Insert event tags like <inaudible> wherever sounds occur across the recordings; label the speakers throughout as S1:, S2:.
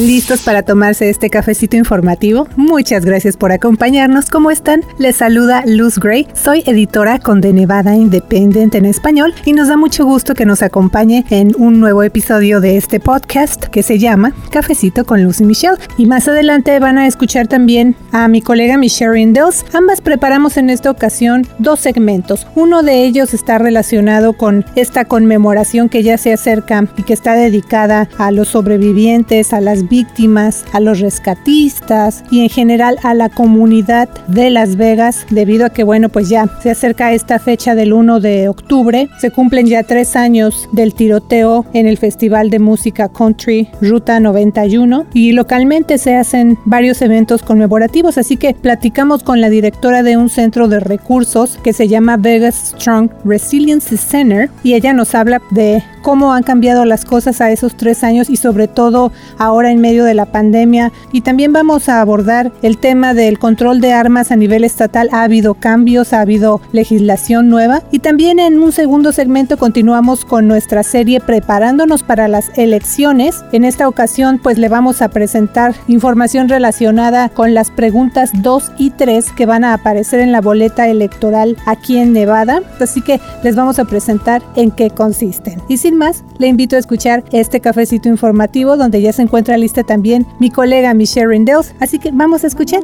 S1: ¿Listos para tomarse este cafecito informativo? Muchas gracias por acompañarnos. ¿Cómo están? Les saluda Luz Gray. Soy editora con The Nevada Independent en español y nos da mucho gusto que nos acompañe en un nuevo episodio de este podcast que se llama Cafecito con Luz y Michelle. Y más adelante van a escuchar también a mi colega Michelle Rindels. Ambas preparamos en esta ocasión dos segmentos. Uno de ellos está relacionado con esta conmemoración que ya se acerca y que está dedicada a los sobrevivientes, a las víctimas, a los rescatistas y en general a la comunidad de Las Vegas debido a que bueno pues ya se acerca esta fecha del 1 de octubre. Se cumplen ya tres años del tiroteo en el Festival de Música Country Ruta 91 y localmente se hacen varios eventos conmemorativos así que platicamos con la directora de un centro de recursos que se llama Vegas Strong Resilience Center y ella nos habla de cómo han cambiado las cosas a esos tres años y sobre todo ahora en medio de la pandemia. Y también vamos a abordar el tema del control de armas a nivel estatal. Ha habido cambios, ha habido legislación nueva. Y también en un segundo segmento continuamos con nuestra serie preparándonos para las elecciones. En esta ocasión pues le vamos a presentar información relacionada con las preguntas 2 y 3 que van a aparecer en la boleta electoral aquí en Nevada. Así que les vamos a presentar en qué consisten. Y sin más, le invito a escuchar este cafecito informativo donde ya se encuentra lista también mi colega Michelle Rindels. Así que vamos a escuchar.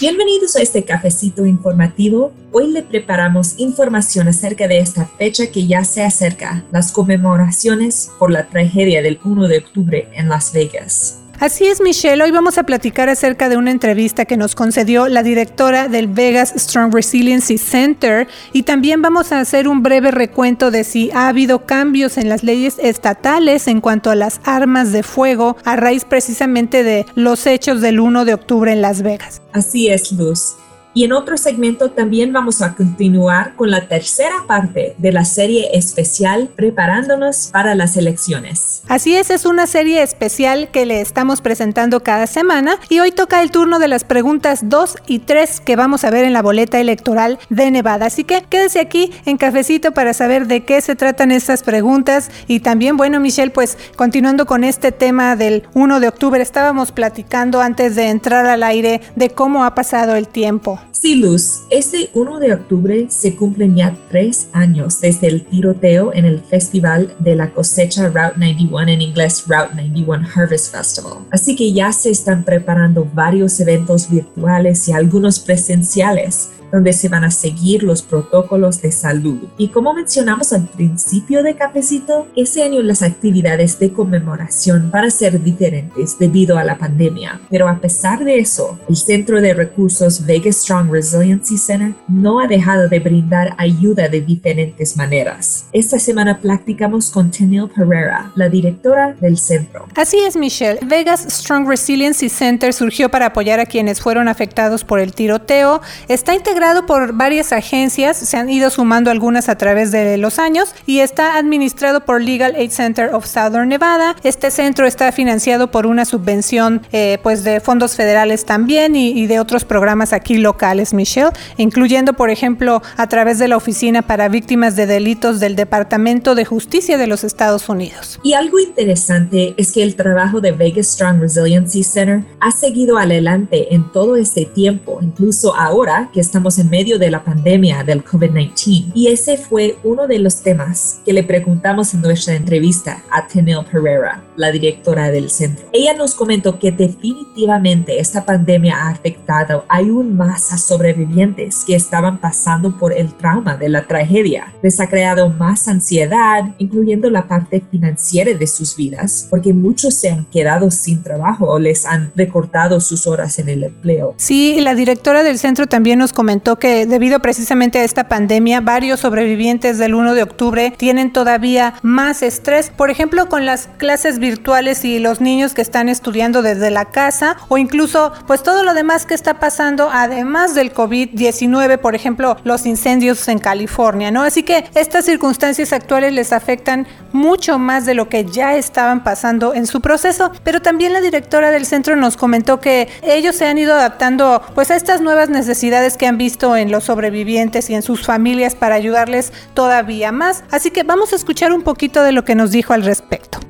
S2: Bienvenidos a este cafecito informativo. Hoy le preparamos información acerca de esta fecha que ya se acerca, las conmemoraciones por la tragedia del 1 de octubre en Las Vegas.
S1: Así es, Michelle. Hoy vamos a platicar acerca de una entrevista que nos concedió la directora del Vegas Strong Resiliency Center y también vamos a hacer un breve recuento de si ha habido cambios en las leyes estatales en cuanto a las armas de fuego a raíz precisamente de los hechos del 1 de octubre en Las Vegas.
S2: Así es, Luz. Y en otro segmento también vamos a continuar con la tercera parte de la serie especial Preparándonos para las elecciones.
S1: Así es, es una serie especial que le estamos presentando cada semana y hoy toca el turno de las preguntas 2 y 3 que vamos a ver en la boleta electoral de Nevada. Así que quédese aquí en cafecito para saber de qué se tratan estas preguntas y también, bueno, Michelle, pues continuando con este tema del 1 de octubre, estábamos platicando antes de entrar al aire de cómo ha pasado el tiempo.
S2: Sí, Luz, este 1 de octubre se cumplen ya tres años desde el tiroteo en el Festival de la Cosecha Route 91, en inglés Route 91 Harvest Festival. Así que ya se están preparando varios eventos virtuales y algunos presenciales donde se van a seguir los protocolos de salud. Y como mencionamos al principio de Cafecito, ese año las actividades de conmemoración van a ser diferentes debido a la pandemia. Pero a pesar de eso, el Centro de Recursos Vegas Strong Resiliency Center no ha dejado de brindar ayuda de diferentes maneras. Esta semana platicamos con Tenille Pereira, la directora del centro.
S1: Así es, Michelle. Vegas Strong Resiliency Center surgió para apoyar a quienes fueron afectados por el tiroteo. Está integrado por varias agencias, se han ido sumando algunas a través de los años y está administrado por Legal Aid Center of Southern Nevada. Este centro está financiado por una subvención eh, pues de fondos federales también y, y, de otros programas aquí locales, Michelle, incluyendo por ejemplo a través de la Oficina para Víctimas de Delitos del Departamento de Justicia de los Estados Unidos.
S2: Y algo interesante es que el trabajo de Vegas Strong Resiliency Center ha seguido adelante en todo este tiempo, incluso ahora que estamos en medio de la pandemia del COVID-19 y ese fue uno de los temas que le preguntamos en nuestra entrevista a Tenille Pereira, la directora del centro. Ella nos comentó que definitivamente esta pandemia ha afectado aún más a sobrevivientes que estaban pasando por el trauma de la tragedia. Les ha creado más ansiedad, incluyendo la parte financiera de sus vidas, porque muchos se han quedado sin trabajo o les han recortado sus horas en el empleo.
S1: Sí, la directora del centro también nos comentó que debido precisamente a esta pandemia, varios sobrevivientes del 1 de octubre tienen todavía más estrés, por ejemplo, con las clases virtuales y los niños que están estudiando desde la casa o incluso pues todo lo demás que está pasando además del COVID-19, por ejemplo, los incendios en California, ¿no? Así que estas circunstancias actuales les afectan mucho más de lo que ya estaban pasando en su proceso, pero también la directora del centro nos comentó que ellos se han ido adaptando pues a estas nuevas necesidades que han visto en los sobrevivientes y en sus familias para ayudarles todavía más. Así que vamos a escuchar un poquito de lo que nos dijo al respecto.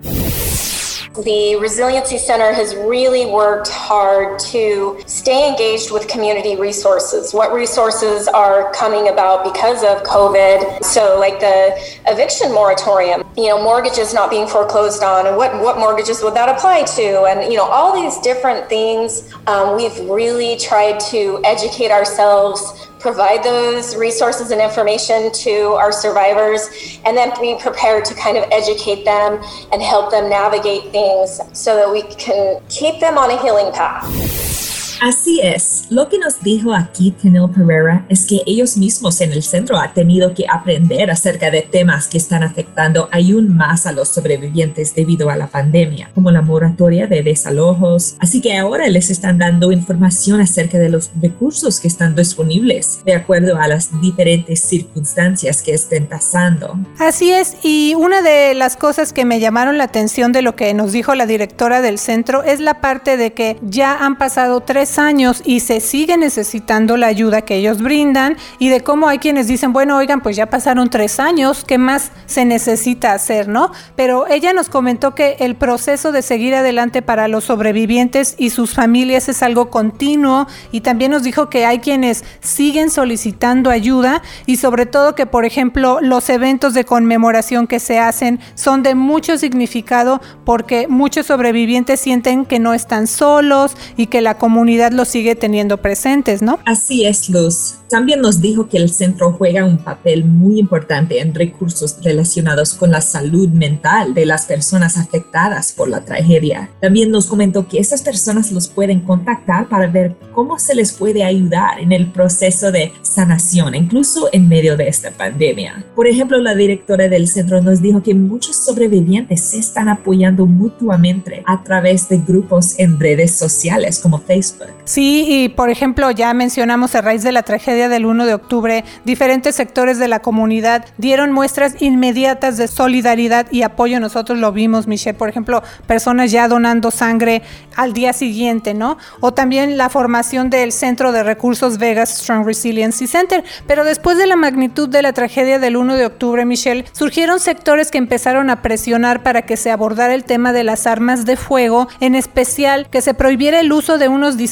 S3: The Resiliency Center has really worked hard to stay engaged with community resources. What resources are coming about because of COVID? So, like the eviction moratorium, you know, mortgages not being foreclosed on, and what, what mortgages would that apply to? And, you know, all these different things. Um, we've really tried to educate ourselves provide those resources and information to our survivors and then be prepared to kind of educate them and help them navigate things so that we can keep them on a healing path.
S2: Así es, lo que nos dijo aquí Tenil Pereira es que ellos mismos en el centro han tenido que aprender acerca de temas que están afectando aún más a los sobrevivientes debido a la pandemia, como la moratoria de desalojos, así que ahora les están dando información acerca de los recursos que están disponibles de acuerdo a las diferentes circunstancias que estén pasando.
S1: Así es, y una de las cosas que me llamaron la atención de lo que nos dijo la directora del centro es la parte de que ya han pasado tres años y se sigue necesitando la ayuda que ellos brindan y de cómo hay quienes dicen, bueno, oigan, pues ya pasaron tres años, ¿qué más se necesita hacer, no? Pero ella nos comentó que el proceso de seguir adelante para los sobrevivientes y sus familias es algo continuo y también nos dijo que hay quienes siguen solicitando ayuda y sobre todo que, por ejemplo, los eventos de conmemoración que se hacen son de mucho significado porque muchos sobrevivientes sienten que no están solos y que la comunidad lo sigue teniendo presentes, ¿no?
S2: Así es, Luz. También nos dijo que el centro juega un papel muy importante en recursos relacionados con la salud mental de las personas afectadas por la tragedia. También nos comentó que esas personas los pueden contactar para ver cómo se les puede ayudar en el proceso de sanación, incluso en medio de esta pandemia. Por ejemplo, la directora del centro nos dijo que muchos sobrevivientes se están apoyando mutuamente a través de grupos en redes sociales como Facebook.
S1: Sí, y por ejemplo, ya mencionamos a raíz de la tragedia del 1 de octubre, diferentes sectores de la comunidad dieron muestras inmediatas de solidaridad y apoyo. Nosotros lo vimos, Michelle, por ejemplo, personas ya donando sangre al día siguiente, ¿no? O también la formación del Centro de Recursos Vegas Strong Resiliency Center. Pero después de la magnitud de la tragedia del 1 de octubre, Michelle, surgieron sectores que empezaron a presionar para que se abordara el tema de las armas de fuego, en especial que se prohibiera el uso de unos dispositivos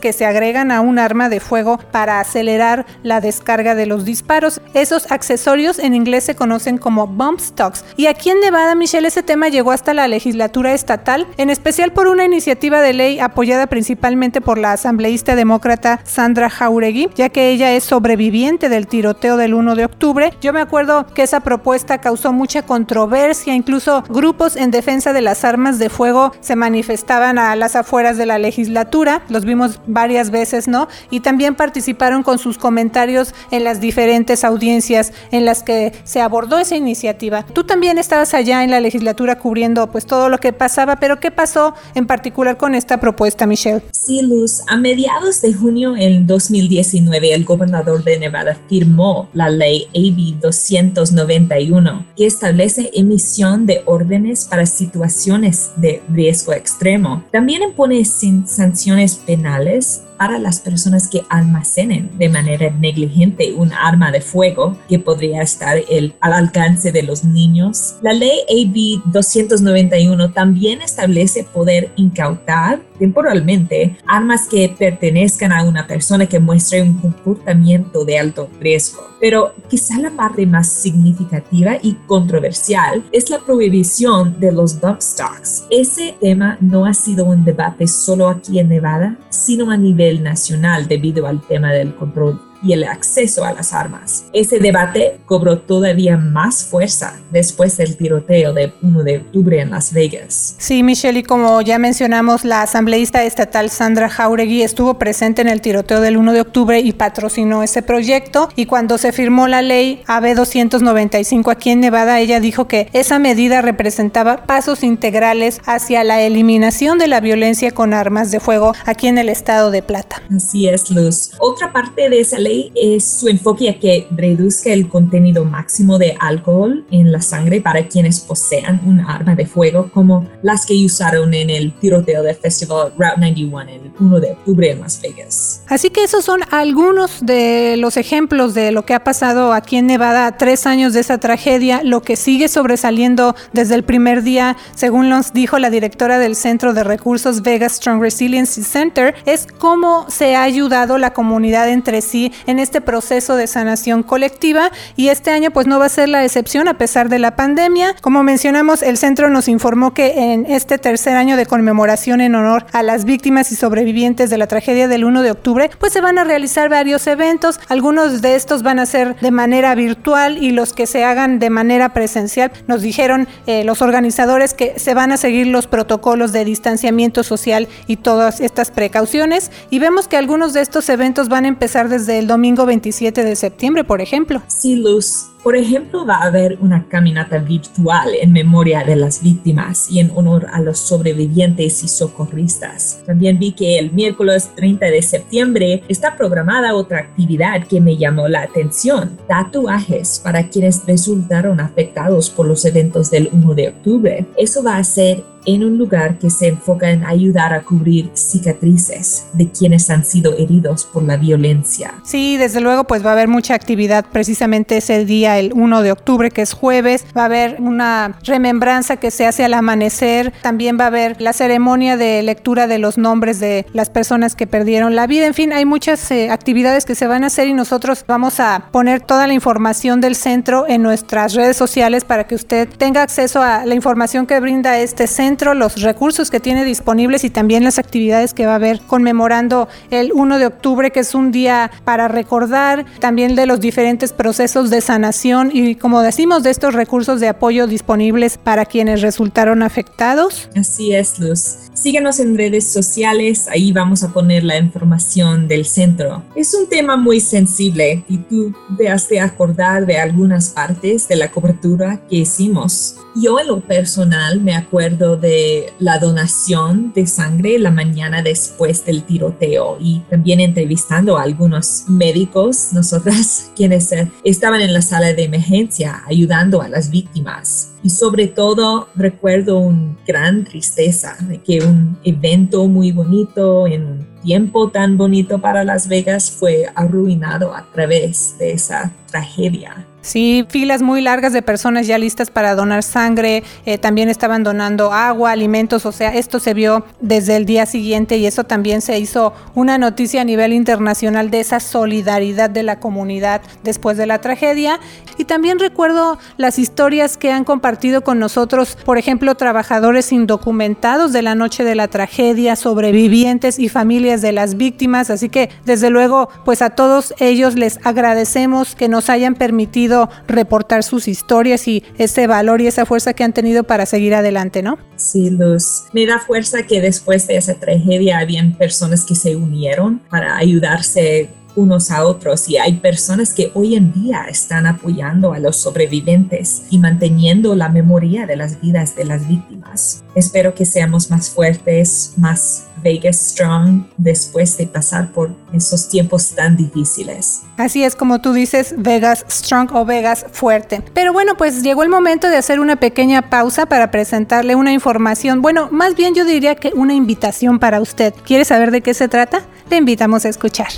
S1: que se agregan a un arma de fuego para acelerar la descarga de los disparos. Esos accesorios en inglés se conocen como bump stocks. Y aquí en Nevada, Michelle, ese tema llegó hasta la legislatura estatal, en especial por una iniciativa de ley apoyada principalmente por la asambleísta demócrata Sandra Jauregui, ya que ella es sobreviviente del tiroteo del 1 de octubre. Yo me acuerdo que esa propuesta causó mucha controversia, incluso grupos en defensa de las armas de fuego se manifestaban a las afueras de la legislatura, los vimos varias veces, ¿no? Y también participaron con sus comentarios en las diferentes audiencias en las que se abordó esa iniciativa. Tú también estabas allá en la legislatura cubriendo pues todo lo que pasaba, pero ¿qué pasó en particular con esta propuesta, Michelle?
S2: Sí, Luz, a mediados de junio en 2019 el gobernador de Nevada firmó la ley AB 291 que establece emisión de órdenes para situaciones de riesgo extremo. También impone sanciones penales para las personas que almacenen de manera negligente un arma de fuego que podría estar el, al alcance de los niños. La ley AB 291 también establece poder incautar temporalmente armas que pertenezcan a una persona que muestre un comportamiento de alto riesgo. Pero quizá la parte más significativa y controversial es la prohibición de los dump stocks. Ese tema no ha sido un debate solo aquí en Nevada, sino a nivel nacional debido al tema del control y el acceso a las armas. Ese debate cobró todavía más fuerza después del tiroteo de 1 de octubre en Las Vegas.
S1: Sí, Michelle, y como ya mencionamos, la asambleísta estatal Sandra Jauregui estuvo presente en el tiroteo del 1 de octubre y patrocinó ese proyecto. Y cuando se firmó la ley AB 295 aquí en Nevada, ella dijo que esa medida representaba pasos integrales hacia la eliminación de la violencia con armas de fuego aquí en el estado de Plata.
S2: Así es, Luz. Otra parte de esa ley Gray es su enfoque a que reduzca el contenido máximo de alcohol en la sangre para quienes posean un arma de fuego, como las que usaron en el tiroteo del Festival Route 91 el 1 de octubre en Las Vegas.
S1: Así que esos son algunos de los ejemplos de lo que ha pasado aquí en Nevada, tres años de esa tragedia, lo que sigue sobresaliendo desde el primer día, según nos dijo la directora del Centro de Recursos Vegas Strong Resiliency Center, es cómo se ha ayudado la comunidad entre sí en este proceso de sanación colectiva y este año pues no va a ser la excepción a pesar de la pandemia. Como mencionamos, el centro nos informó que en este tercer año de conmemoración en honor a las víctimas y sobrevivientes de la tragedia del 1 de octubre, pues se van a realizar varios eventos. Algunos de estos van a ser de manera virtual y los que se hagan de manera presencial. Nos dijeron eh, los organizadores que se van a seguir los protocolos de distanciamiento social y todas estas precauciones. Y vemos que algunos de estos eventos van a empezar desde el domingo 27 de septiembre, por ejemplo.
S2: Sí, Luz. Por ejemplo, va a haber una caminata virtual en memoria de las víctimas y en honor a los sobrevivientes y socorristas. También vi que el miércoles 30 de septiembre está programada otra actividad que me llamó la atención, tatuajes para quienes resultaron afectados por los eventos del 1 de octubre. Eso va a ser en un lugar que se enfoca en ayudar a cubrir cicatrices de quienes han sido heridos por la violencia.
S1: Sí, desde luego pues va a haber mucha actividad precisamente ese día, el 1 de octubre, que es jueves. Va a haber una remembranza que se hace al amanecer. También va a haber la ceremonia de lectura de los nombres de las personas que perdieron la vida. En fin, hay muchas eh, actividades que se van a hacer y nosotros vamos a poner toda la información del centro en nuestras redes sociales para que usted tenga acceso a la información que brinda este centro los recursos que tiene disponibles y también las actividades que va a haber conmemorando el 1 de octubre, que es un día para recordar también de los diferentes procesos de sanación y, como decimos, de estos recursos de apoyo disponibles para quienes resultaron afectados.
S2: Así es, Luz. Síguenos en redes sociales, ahí vamos a poner la información del centro. Es un tema muy sensible y tú te has de acordar de algunas partes de la cobertura que hicimos. Yo en lo personal me acuerdo de la donación de sangre la mañana después del tiroteo y también entrevistando a algunos médicos, nosotras <laughs> quienes estaban en la sala de emergencia ayudando a las víctimas y sobre todo recuerdo una gran tristeza de que un evento muy bonito en un tiempo tan bonito para Las Vegas fue arruinado a través de esa tragedia.
S1: Sí, filas muy largas de personas ya listas para donar sangre, eh, también estaban donando agua, alimentos, o sea, esto se vio desde el día siguiente y eso también se hizo una noticia a nivel internacional de esa solidaridad de la comunidad después de la tragedia. Y también recuerdo las historias que han compartido con nosotros, por ejemplo, trabajadores indocumentados de la noche de la tragedia, sobrevivientes y familias de las víctimas, así que desde luego, pues a todos ellos les agradecemos que nos hayan permitido reportar sus historias y ese valor y esa fuerza que han tenido para seguir adelante, ¿no?
S2: Sí, Luz. Me da fuerza que después de esa tragedia habían personas que se unieron para ayudarse unos a otros y hay personas que hoy en día están apoyando a los sobrevivientes y manteniendo la memoria de las vidas de las víctimas. Espero que seamos más fuertes, más Vegas Strong después de pasar por esos tiempos tan difíciles.
S1: Así es como tú dices, Vegas Strong o Vegas fuerte. Pero bueno, pues llegó el momento de hacer una pequeña pausa para presentarle una información. Bueno, más bien yo diría que una invitación para usted. ¿Quiere saber de qué se trata? Le invitamos a escuchar.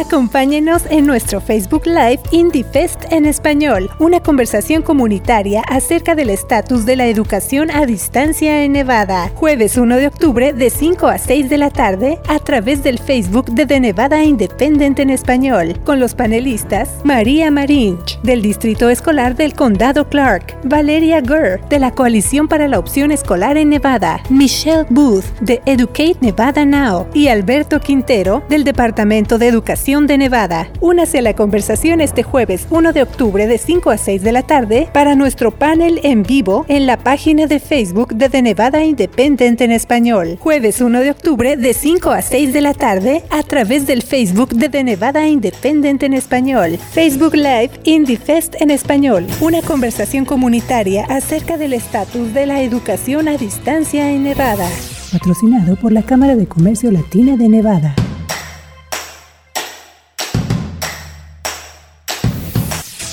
S1: Acompáñenos en nuestro Facebook Live IndieFest en español, una conversación comunitaria acerca del estatus de la educación a distancia en Nevada. Jueves 1 de octubre de 5 a 6 de la tarde a través del Facebook de The Nevada Independent en español, con los panelistas María Marinch, del Distrito Escolar del Condado Clark, Valeria Gurr, de la Coalición para la Opción Escolar en Nevada, Michelle Booth, de Educate Nevada Now, y Alberto Quintero, del Departamento de Educación de Nevada. Únase a la conversación este jueves 1 de octubre de 5 a 6 de la tarde para nuestro panel en vivo en la página de Facebook de The Nevada Independent en español. Jueves 1 de octubre de 5 a 6 de la tarde a través del Facebook de The Nevada Independent en español. Facebook Live Indie Fest en español. Una conversación comunitaria acerca del estatus de la educación a distancia en Nevada. Patrocinado por la Cámara de Comercio Latina de Nevada.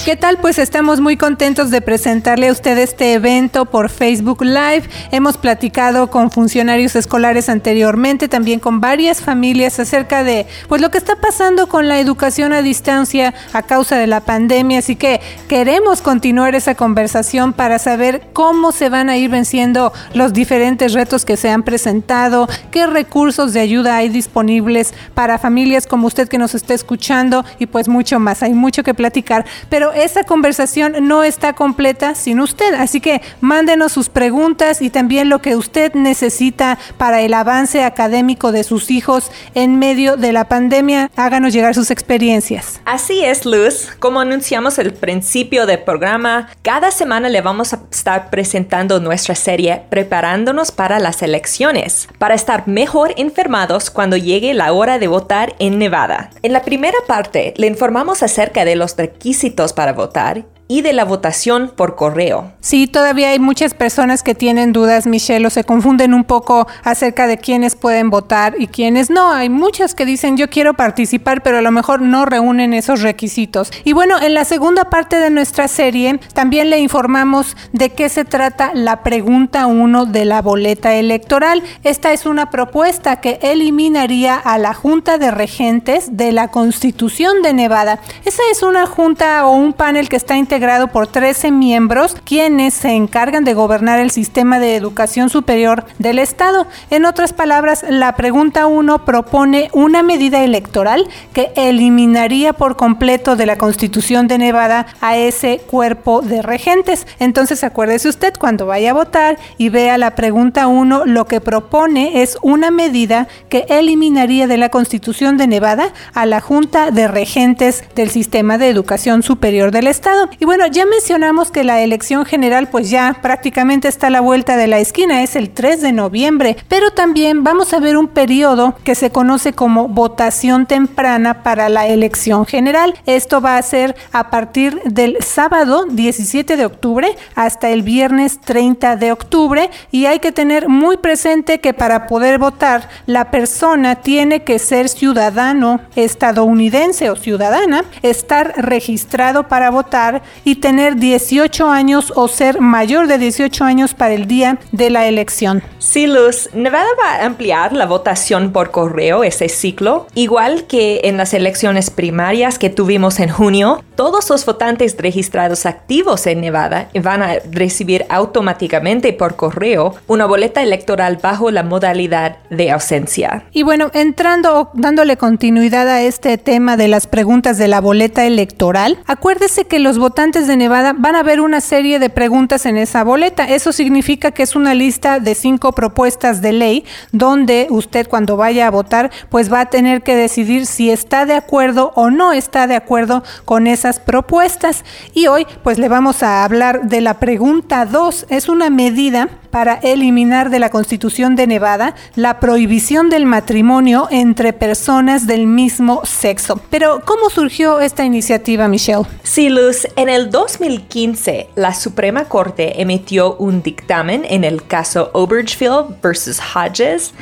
S1: ¿Qué tal? Pues estamos muy contentos de presentarle a usted este evento por Facebook Live. Hemos platicado con funcionarios escolares anteriormente, también con varias familias acerca de pues lo que está pasando con la educación a distancia a causa de la pandemia, así que queremos continuar esa conversación para saber cómo se van a ir venciendo los diferentes retos que se han presentado, qué recursos de ayuda hay disponibles para familias como usted que nos está escuchando y pues mucho más. Hay mucho que platicar, pero esa conversación no está completa sin usted, así que mándenos sus preguntas y también lo que usted necesita para el avance académico de sus hijos en medio de la pandemia. Háganos llegar sus experiencias.
S4: Así es, Luz. Como anunciamos el principio del programa, cada semana le vamos a estar presentando nuestra serie Preparándonos para las elecciones, para estar mejor informados cuando llegue la hora de votar en Nevada. En la primera parte le informamos acerca de los requisitos para votar y de la votación por correo.
S1: Sí, todavía hay muchas personas que tienen dudas, Michelle, o se confunden un poco acerca de quiénes pueden votar y quiénes no. Hay muchas que dicen yo quiero participar, pero a lo mejor no reúnen esos requisitos. Y bueno, en la segunda parte de nuestra serie también le informamos de qué se trata la pregunta 1 de la boleta electoral. Esta es una propuesta que eliminaría a la Junta de Regentes de la Constitución de Nevada. Esa es una junta o un panel que está integrado integrado por 13 miembros quienes se encargan de gobernar el sistema de educación superior del Estado. En otras palabras, la pregunta 1 propone una medida electoral que eliminaría por completo de la Constitución de Nevada a ese cuerpo de regentes. Entonces, acuérdese usted cuando vaya a votar y vea la pregunta 1, lo que propone es una medida que eliminaría de la Constitución de Nevada a la Junta de Regentes del Sistema de Educación Superior del Estado. Bueno, ya mencionamos que la elección general pues ya prácticamente está a la vuelta de la esquina, es el 3 de noviembre, pero también vamos a ver un periodo que se conoce como votación temprana para la elección general. Esto va a ser a partir del sábado 17 de octubre hasta el viernes 30 de octubre y hay que tener muy presente que para poder votar la persona tiene que ser ciudadano estadounidense o ciudadana, estar registrado para votar y tener 18 años o ser mayor de 18 años para el día de la elección.
S4: Sí, Luz, Nevada va a ampliar la votación por correo ese ciclo, igual que en las elecciones primarias que tuvimos en junio. Todos los votantes registrados activos en Nevada van a recibir automáticamente por correo una boleta electoral bajo la modalidad de ausencia.
S1: Y bueno, entrando, dándole continuidad a este tema de las preguntas de la boleta electoral, acuérdese que los votantes votantes de Nevada van a ver una serie de preguntas en esa boleta. Eso significa que es una lista de cinco propuestas de ley donde usted cuando vaya a votar pues va a tener que decidir si está de acuerdo o no está de acuerdo con esas propuestas. Y hoy pues le vamos a hablar de la pregunta 2. Es una medida para eliminar de la Constitución de Nevada la prohibición del matrimonio entre personas del mismo sexo. Pero, ¿cómo surgió esta iniciativa, Michelle?
S4: Sí, Luz, en el 2015, la Suprema Corte emitió un dictamen en el caso Obergefell versus Hodges.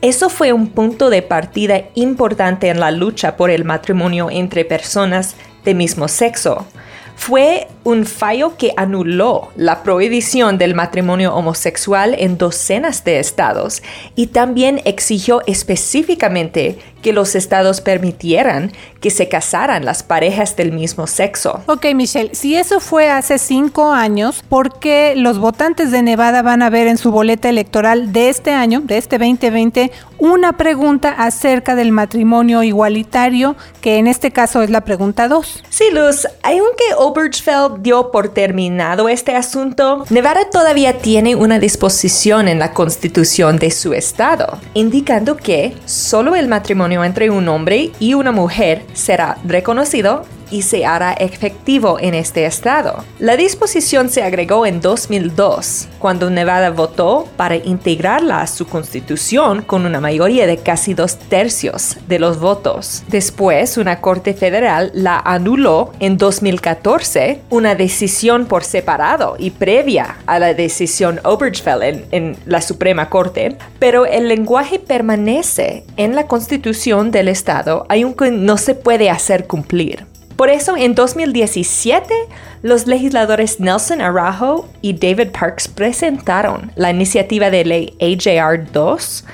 S4: Eso fue un punto de partida importante en la lucha por el matrimonio entre personas de mismo sexo fue un fallo que anuló la prohibición del matrimonio homosexual en docenas de estados y también exigió específicamente que los estados permitieran que se casaran las parejas del mismo sexo.
S1: Ok, Michelle, si eso fue hace cinco años, ¿por qué los votantes de Nevada van a ver en su boleta electoral de este año, de este 2020, una pregunta acerca del matrimonio igualitario, que en este caso es la pregunta 2?
S4: Sí, Luz, aunque Obergefell dio por terminado este asunto, Nevada todavía tiene una disposición en la constitución de su estado, indicando que solo el matrimonio entre un hombre y una mujer será reconocido y se hará efectivo en este estado. La disposición se agregó en 2002, cuando Nevada votó para integrarla a su constitución con una mayoría de casi dos tercios de los votos. Después, una corte federal la anuló en 2014, una decisión por separado y previa a la decisión Obergefell en, en la Suprema Corte, pero el lenguaje permanece en la constitución del estado, aunque no se puede hacer cumplir. Por eso, en 2017, los legisladores Nelson Araujo y David Parks presentaron la iniciativa de ley AJR 2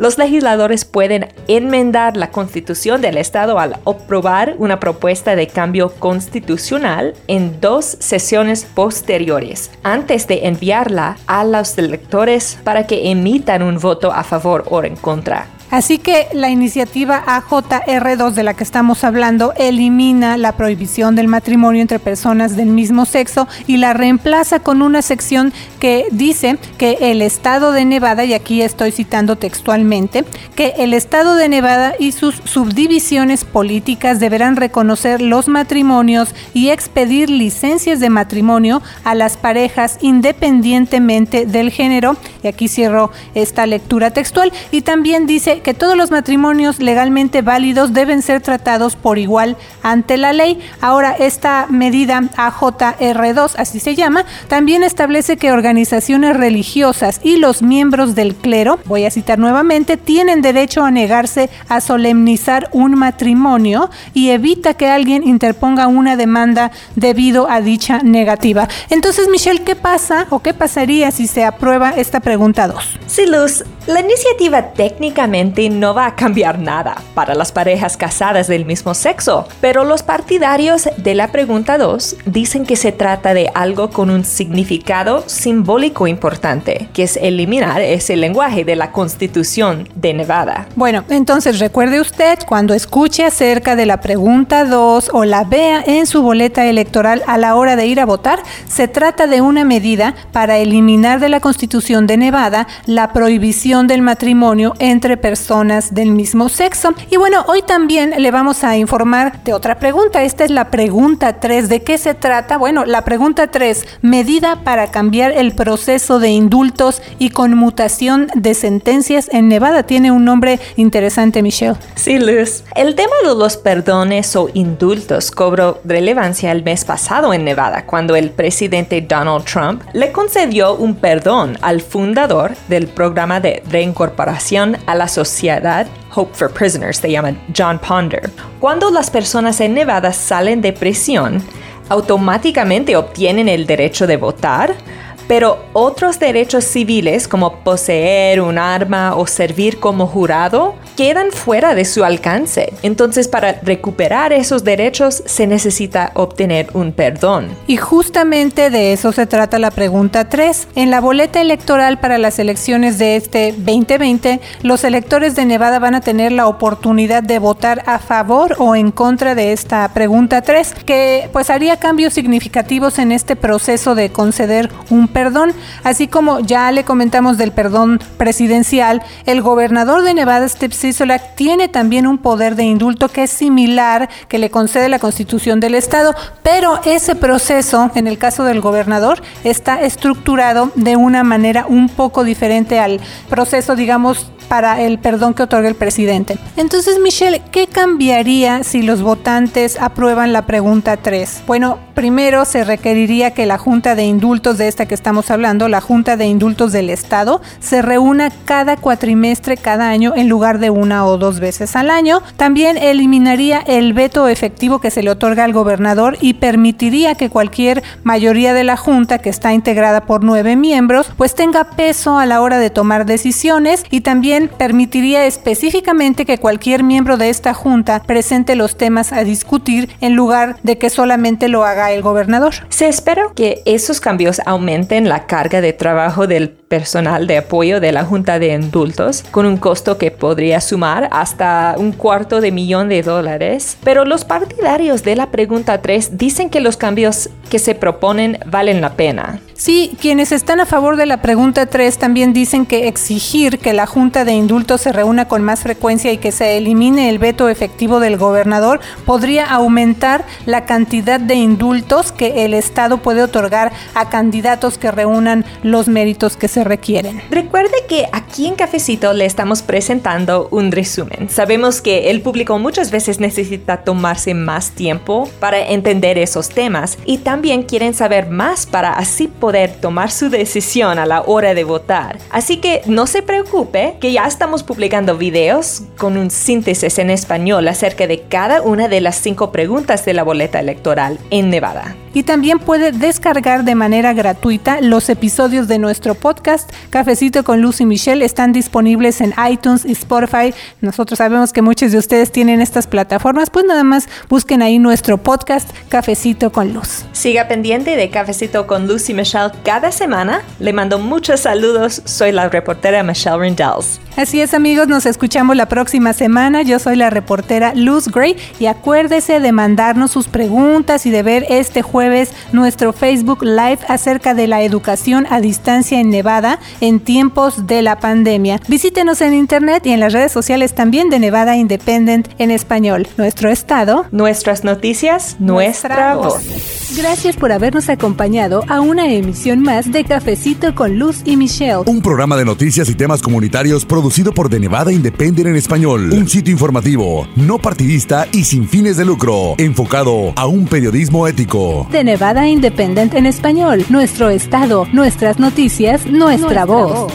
S4: los legisladores pueden enmendar la constitución del Estado al aprobar una propuesta de cambio constitucional en dos sesiones posteriores, antes de enviarla a los electores para que emitan un voto a favor o en contra.
S1: Así que la iniciativa AJR2 de la que estamos hablando elimina la prohibición del matrimonio entre personas del mismo sexo y la reemplaza con una sección que dice que el estado de Nevada, y aquí estoy citando textualmente, que el estado de Nevada y sus subdivisiones políticas deberán reconocer los matrimonios y expedir licencias de matrimonio a las parejas independientemente del género. Y aquí cierro esta lectura textual. Y también dice que todos los matrimonios legalmente válidos deben ser tratados por igual ante la ley. Ahora, esta medida AJR2, así se llama, también establece que organizaciones religiosas y los miembros del clero, voy a citar nuevamente, tienen derecho a negarse a solemnizar un matrimonio y evita que alguien interponga una demanda debido a dicha negativa. Entonces, Michelle, ¿qué pasa o qué pasaría si se aprueba esta pregunta 2?
S4: Sí, Luz, la iniciativa técnicamente no va a cambiar nada para las parejas casadas del mismo sexo, pero los partidarios de la pregunta 2 dicen que se trata de algo con un significado simbólico importante, que es eliminar ese lenguaje de la Constitución de Nevada.
S1: Bueno, entonces recuerde usted cuando escuche acerca de la pregunta 2 o la vea en su boleta electoral a la hora de ir a votar, se trata de una medida para eliminar de la Constitución de Nevada la prohibición del matrimonio entre personas personas del mismo sexo. Y bueno, hoy también le vamos a informar de otra pregunta. Esta es la pregunta 3. ¿De qué se trata? Bueno, la pregunta 3, medida para cambiar el proceso de indultos y conmutación de sentencias en Nevada. Tiene un nombre interesante, Michelle.
S4: Sí, Luz. El tema de los perdones o indultos cobró relevancia el mes pasado en Nevada, cuando el presidente Donald Trump le concedió un perdón al fundador del programa de reincorporación a la sociedad Hope for Prisoners, se llama John Ponder. Cuando las personas en Nevada salen de prisión, automáticamente obtienen el derecho de votar, pero otros derechos civiles como poseer un arma o servir como jurado quedan fuera de su alcance. Entonces para recuperar esos derechos se necesita obtener un perdón.
S1: Y justamente de eso se trata la pregunta 3. En la boleta electoral para las elecciones de este 2020, los electores de Nevada van a tener la oportunidad de votar a favor o en contra de esta pregunta 3, que pues haría cambios significativos en este proceso de conceder un perdón perdón. Así como ya le comentamos del perdón presidencial, el gobernador de Nevada, Steve Sisolak, tiene también un poder de indulto que es similar que le concede la constitución del estado, pero ese proceso, en el caso del gobernador, está estructurado de una manera un poco diferente al proceso, digamos, para el perdón que otorga el presidente. Entonces, Michelle, ¿qué cambiaría si los votantes aprueban la pregunta 3? Bueno, primero se requeriría que la Junta de Indultos de esta que estamos hablando, la Junta de Indultos del Estado, se reúna cada cuatrimestre cada año en lugar de una o dos veces al año. También eliminaría el veto efectivo que se le otorga al gobernador y permitiría que cualquier mayoría de la Junta, que está integrada por nueve miembros, pues tenga peso a la hora de tomar decisiones y también permitiría específicamente que cualquier miembro de esta junta presente los temas a discutir en lugar de que solamente lo haga el gobernador.
S4: Se espera que esos cambios aumenten la carga de trabajo del personal de apoyo de la Junta de Indultos, con un costo que podría sumar hasta un cuarto de millón de dólares. Pero los partidarios de la pregunta 3 dicen que los cambios que se proponen valen la pena.
S1: Sí, quienes están a favor de la pregunta 3 también dicen que exigir que la Junta de Indultos se reúna con más frecuencia y que se elimine el veto efectivo del gobernador podría aumentar la cantidad de indultos que el Estado puede otorgar a candidatos que reúnan los méritos que se requieren.
S4: Recuerde que aquí en Cafecito le estamos presentando un resumen. Sabemos que el público muchas veces necesita tomarse más tiempo para entender esos temas y también quieren saber más para así poder tomar su decisión a la hora de votar. Así que no se preocupe que ya estamos publicando videos con un síntesis en español acerca de cada una de las cinco preguntas de la boleta electoral en Nevada.
S1: Y también puede descargar de manera gratuita los episodios de nuestro podcast Cafecito con Luz y Michelle. Están disponibles en iTunes y Spotify. Nosotros sabemos que muchos de ustedes tienen estas plataformas, pues nada más busquen ahí nuestro podcast Cafecito con Luz.
S4: Siga pendiente de Cafecito con Luz y Michelle cada semana. Le mando muchos saludos. Soy la reportera Michelle Rindels.
S1: Así es amigos, nos escuchamos la próxima semana. Yo soy la reportera Luz Gray y acuérdese de mandarnos sus preguntas y de ver este jueves nuestro Facebook Live acerca de la educación a distancia en Nevada en tiempos de la pandemia. Visítenos en internet y en las redes sociales también de Nevada Independent en español. Nuestro estado,
S4: nuestras noticias, nuestra, voz.
S1: Gracias por habernos acompañado a una emisión más de Cafecito con Luz y Michelle.
S5: Un programa de noticias y temas comunitarios producido por The Nevada Independent en español. Un sitio informativo, no partidista y sin fines de lucro, enfocado a un periodismo ético.
S1: The Nevada Independent en español. Nuestro estado, nuestras noticias, nuestra, voz.